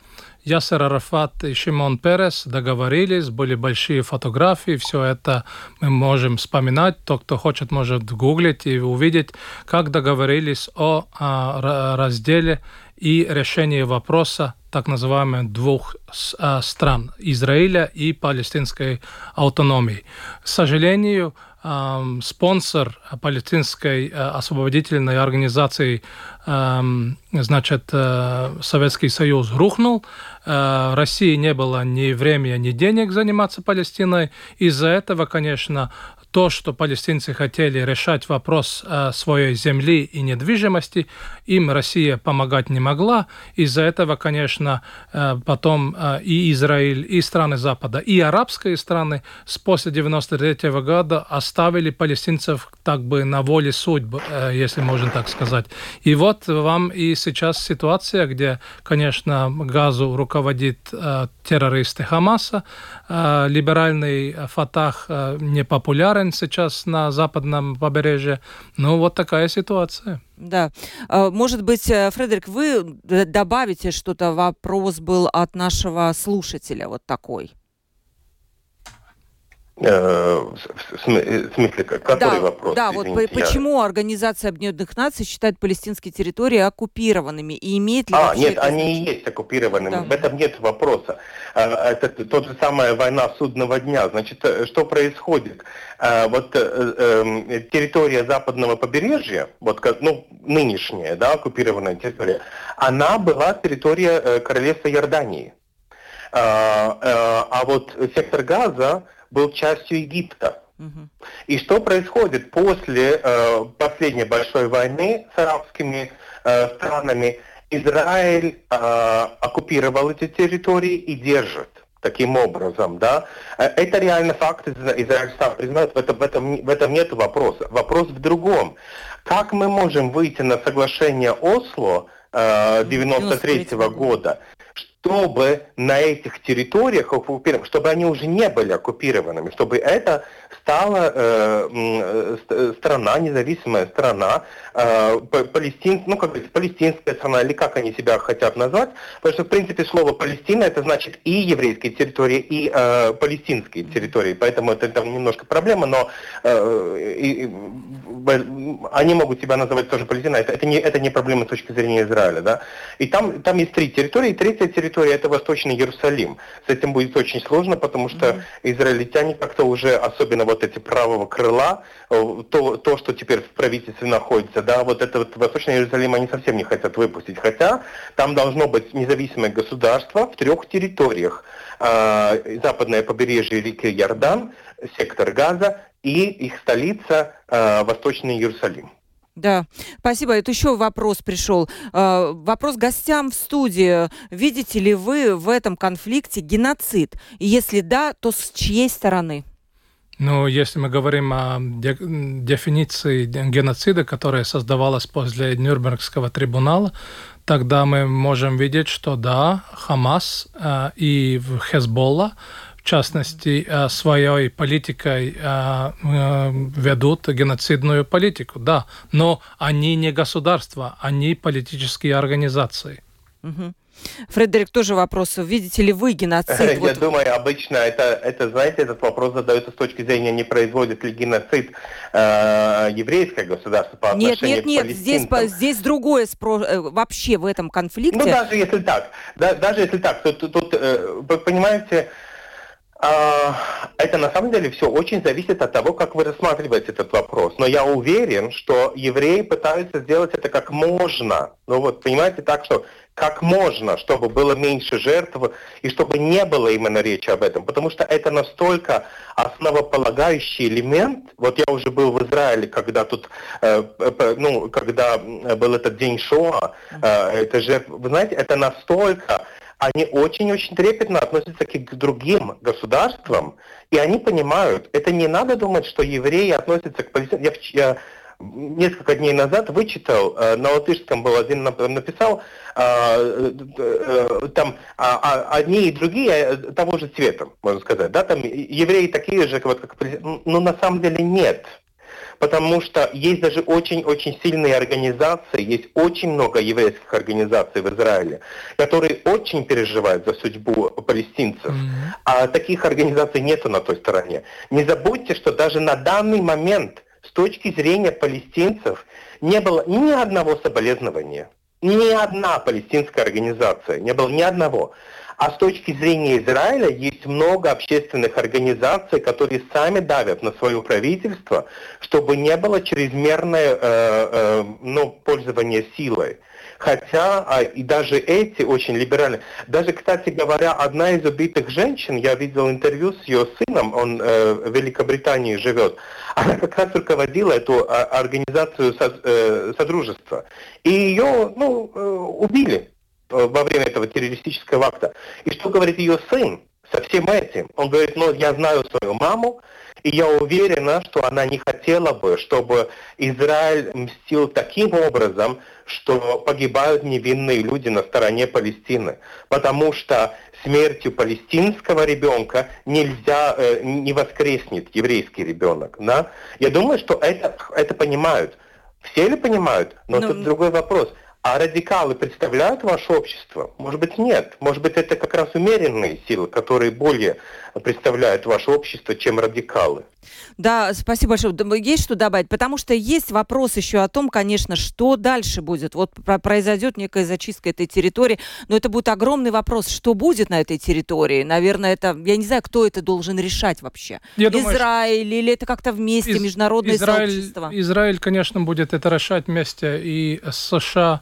Ясер Арафат и Шимон Перес договорились, были большие фотографии, все это мы можем вспоминать. Тот, кто хочет, может гуглить и увидеть, как договорились о, о разделе и решении вопроса так называемых двух а, стран – Израиля и палестинской автономии. К сожалению, спонсор палестинской э, освободительной организации, значит, э, Советский Союз рухнул, э, России не было ни времени, ни денег заниматься Палестиной. Из-за этого, конечно, то, что палестинцы хотели решать вопрос э, своей земли и недвижимости, им Россия помогать не могла. Из-за этого, конечно, э, потом э, и Израиль, и страны Запада, и арабские страны с после 93 года оставили палестинцев так бы на воле судьбы, если можно так сказать. И вот вам и сейчас ситуация, где, конечно, Газу руководит террористы Хамаса, либеральный Фатах не популярен сейчас на западном побережье. Ну, вот такая ситуация. Да. А, может быть, э, Фредерик, вы добавите что-то? Вопрос был от нашего слушателя вот такой. Э, в смысле, который да, вопрос? Да, вот Извините, почему я... Организация Объединенных Наций считает палестинские территории оккупированными? И имеет ли А, нет, это они и есть оккупированными. Да. В этом нет вопроса. А, Это тот же самая война судного дня. Значит, э, что происходит? А, Вот э, э, территория западного побережья, вот ну, нынешняя, да, оккупированная территория, она была территория э, королевства Иордании. А, э, а вот сектор Газа был частью Египта. И что происходит после э, последней большой войны с арабскими э, странами? Израиль э, оккупировал эти территории и держит таким образом, да. Э, Это реально факт, Изра- Израиль сам признает, в этом, в, этом, в этом нет вопроса. Вопрос в другом. Как мы можем выйти на соглашение Осло э, 93 93-го года, чтобы на этих территориях, чтобы они уже не были оккупированными, чтобы это стала э, э, ст- страна, независимая страна, э, па- палестин, ну, как говорится, палестинская страна, или как они себя хотят назвать, потому что, в принципе, слово Палестина, это значит и еврейские территории, и э, палестинские территории, поэтому это там немножко проблема, но э, и- и, в- они могут себя называть тоже Палестиной, это, это, не, это не проблема с точки зрения Израиля, да, и там, там есть три территории, и третья территория это Восточный Иерусалим. С этим будет очень сложно, потому что израильтяне как-то уже, особенно вот эти правого крыла, э, то, то, что теперь в правительстве находится, да, вот это вот Восточный Иерусалим они совсем не хотят выпустить, хотя там должно быть независимое государство в трех территориях. Э, западное побережье реки Иордан, сектор Газа и их столица э, Восточный Иерусалим. Да, спасибо. Это еще вопрос пришел. Э, Вопрос гостям в студии. Видите ли вы в этом конфликте геноцид? Если да, то с чьей стороны? Ну, если мы говорим о де- дефиниции геноцида, которая создавалась после Нюрнбергского трибунала, тогда мы можем видеть, что да, Хамас э, и Хезболла, в частности, э, своей политикой э, э, ведут геноцидную политику, да, но они не государства, они политические организации. Мгм. Фредерик, тоже вопрос. Видите ли вы геноцид? Я Вот думаю, обычно это, это, знаете, этот вопрос задается с точки зрения, не производит ли геноцид э, еврейское государство по Нет, отношению нет, к нет, здесь, по- здесь другое спро- э, вообще в этом конфликте. Ну, даже если так, да, даже если так, то тут, э, вы понимаете, это на самом деле все очень зависит от того, как вы рассматриваете этот вопрос. Но я уверен, что евреи пытаются сделать это как можно. Ну вот, понимаете, так что как можно, чтобы было меньше жертв и чтобы не было именно речи об этом. Потому что это настолько основополагающий элемент. Вот я уже был в Израиле, когда тут, э, э, ну, когда был этот день Шоа, э, это же, вы знаете, это настолько они очень-очень трепетно относятся к другим государствам, и они понимают, это не надо думать, что евреи относятся к палестинцам. Я, я несколько дней назад вычитал, э, на латышском был один нап- написал, э, э, там а, а, одни и другие того же цвета, можно сказать, да, там евреи такие же, вот как, палестин- ну на самом деле нет. Потому что есть даже очень-очень сильные организации, есть очень много еврейских организаций в Израиле, которые очень переживают за судьбу палестинцев. А таких организаций нету на той стороне. Не забудьте, что даже на данный момент с точки зрения палестинцев не было ни одного соболезнования. Ни одна палестинская организация, не было ни одного. А с точки зрения Израиля есть много общественных организаций, которые сами давят на свое правительство, чтобы не было чрезмерное э, э, ну, пользование силой. Хотя а, и даже эти очень либеральные. Даже, кстати говоря, одна из убитых женщин, я видел интервью с ее сыном, он э, в Великобритании живет, она как раз руководила эту а, организацию со- э, Содружества. И ее ну, э, убили э, во время этого террористического акта. И что говорит ее сын со всем этим? Он говорит, ну, я знаю свою маму, и я уверена, что она не хотела бы, чтобы Израиль мстил таким образом, что погибают невинные люди на стороне Палестины. Потому что смертью палестинского ребенка нельзя, э, не воскреснет еврейский ребенок. Да? Я думаю, что это, это понимают. Все ли понимают? Но Ну, тут другой вопрос. А радикалы представляют ваше общество? Может быть, нет. Может быть, это как раз умеренные силы, которые более представляют ваше общество, чем радикалы. Да, спасибо большое. Есть что добавить? Потому что есть вопрос еще о том, конечно, что дальше будет. Вот произойдет некая зачистка этой территории, но это будет огромный вопрос, что будет на этой территории. Наверное, это, я не знаю, кто это должен решать вообще. Я Израиль думаю, или это как-то вместе, из, международное Израиль, сообщество? Израиль, конечно, будет это решать вместе и США,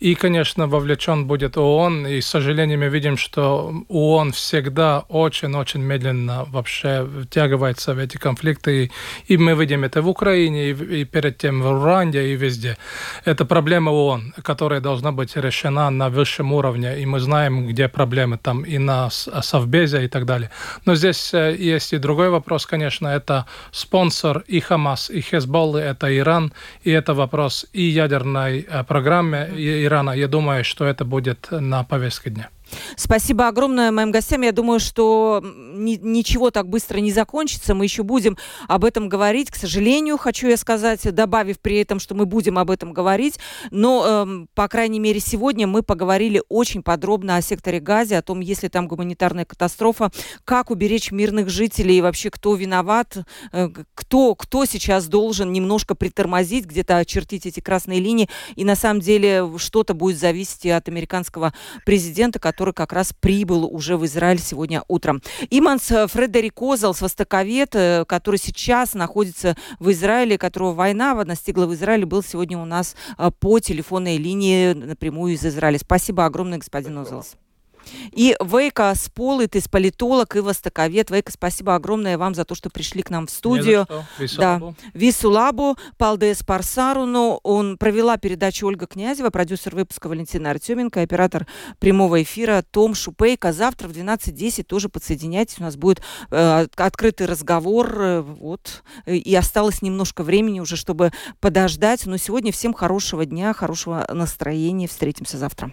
и, конечно, вовлечен будет ООН. И, к сожалению, мы видим, что ООН всегда очень-очень медленно вообще втягивается в эти конфликты. И, и мы видим это в Украине, и, и перед тем в Руанде, и везде. Это проблема ООН, которая должна быть решена на высшем уровне. И мы знаем, где проблемы там и на Совбезе и так далее. Но здесь э, есть и другой вопрос, конечно, это спонсор и Хамас, и Хезболлы, это Иран, и это вопрос и ядерной э, программы, и Ирана. Я думаю, что это будет на повестке дня. Спасибо огромное моим гостям. Я думаю, что ни, ничего так быстро не закончится. Мы еще будем об этом говорить. К сожалению, хочу я сказать, добавив при этом, что мы будем об этом говорить. Но, э, по крайней мере, сегодня мы поговорили очень подробно о секторе Газе, о том, есть ли там гуманитарная катастрофа, как уберечь мирных жителей и вообще кто виноват, э, кто, кто сейчас должен немножко притормозить, где-то очертить эти красные линии. И на самом деле что-то будет зависеть от американского президента, который как раз прибыл уже в Израиль сегодня утром. Иманс Фредерик Озелс, востоковед, э, который сейчас находится в Израиле, которого война настигла в Израиле, был сегодня у нас э, по телефонной линии напрямую из Израиля. Спасибо огромное, господин Озелс. И Вейка Сполы, ты политолог и востоковед. Вейка, спасибо огромное вам за то, что пришли к нам в студию. Да. Висулабу, Палдес Парсаруну. Он провела передачу Ольга Князева, продюсер выпуска Валентина Артеменко, оператор прямого эфира Том Шупейка. Завтра в 12.10 тоже подсоединяйтесь. У нас будет э, открытый разговор. Э, вот. И осталось немножко времени уже, чтобы подождать. Но сегодня всем хорошего дня, хорошего настроения. Встретимся завтра.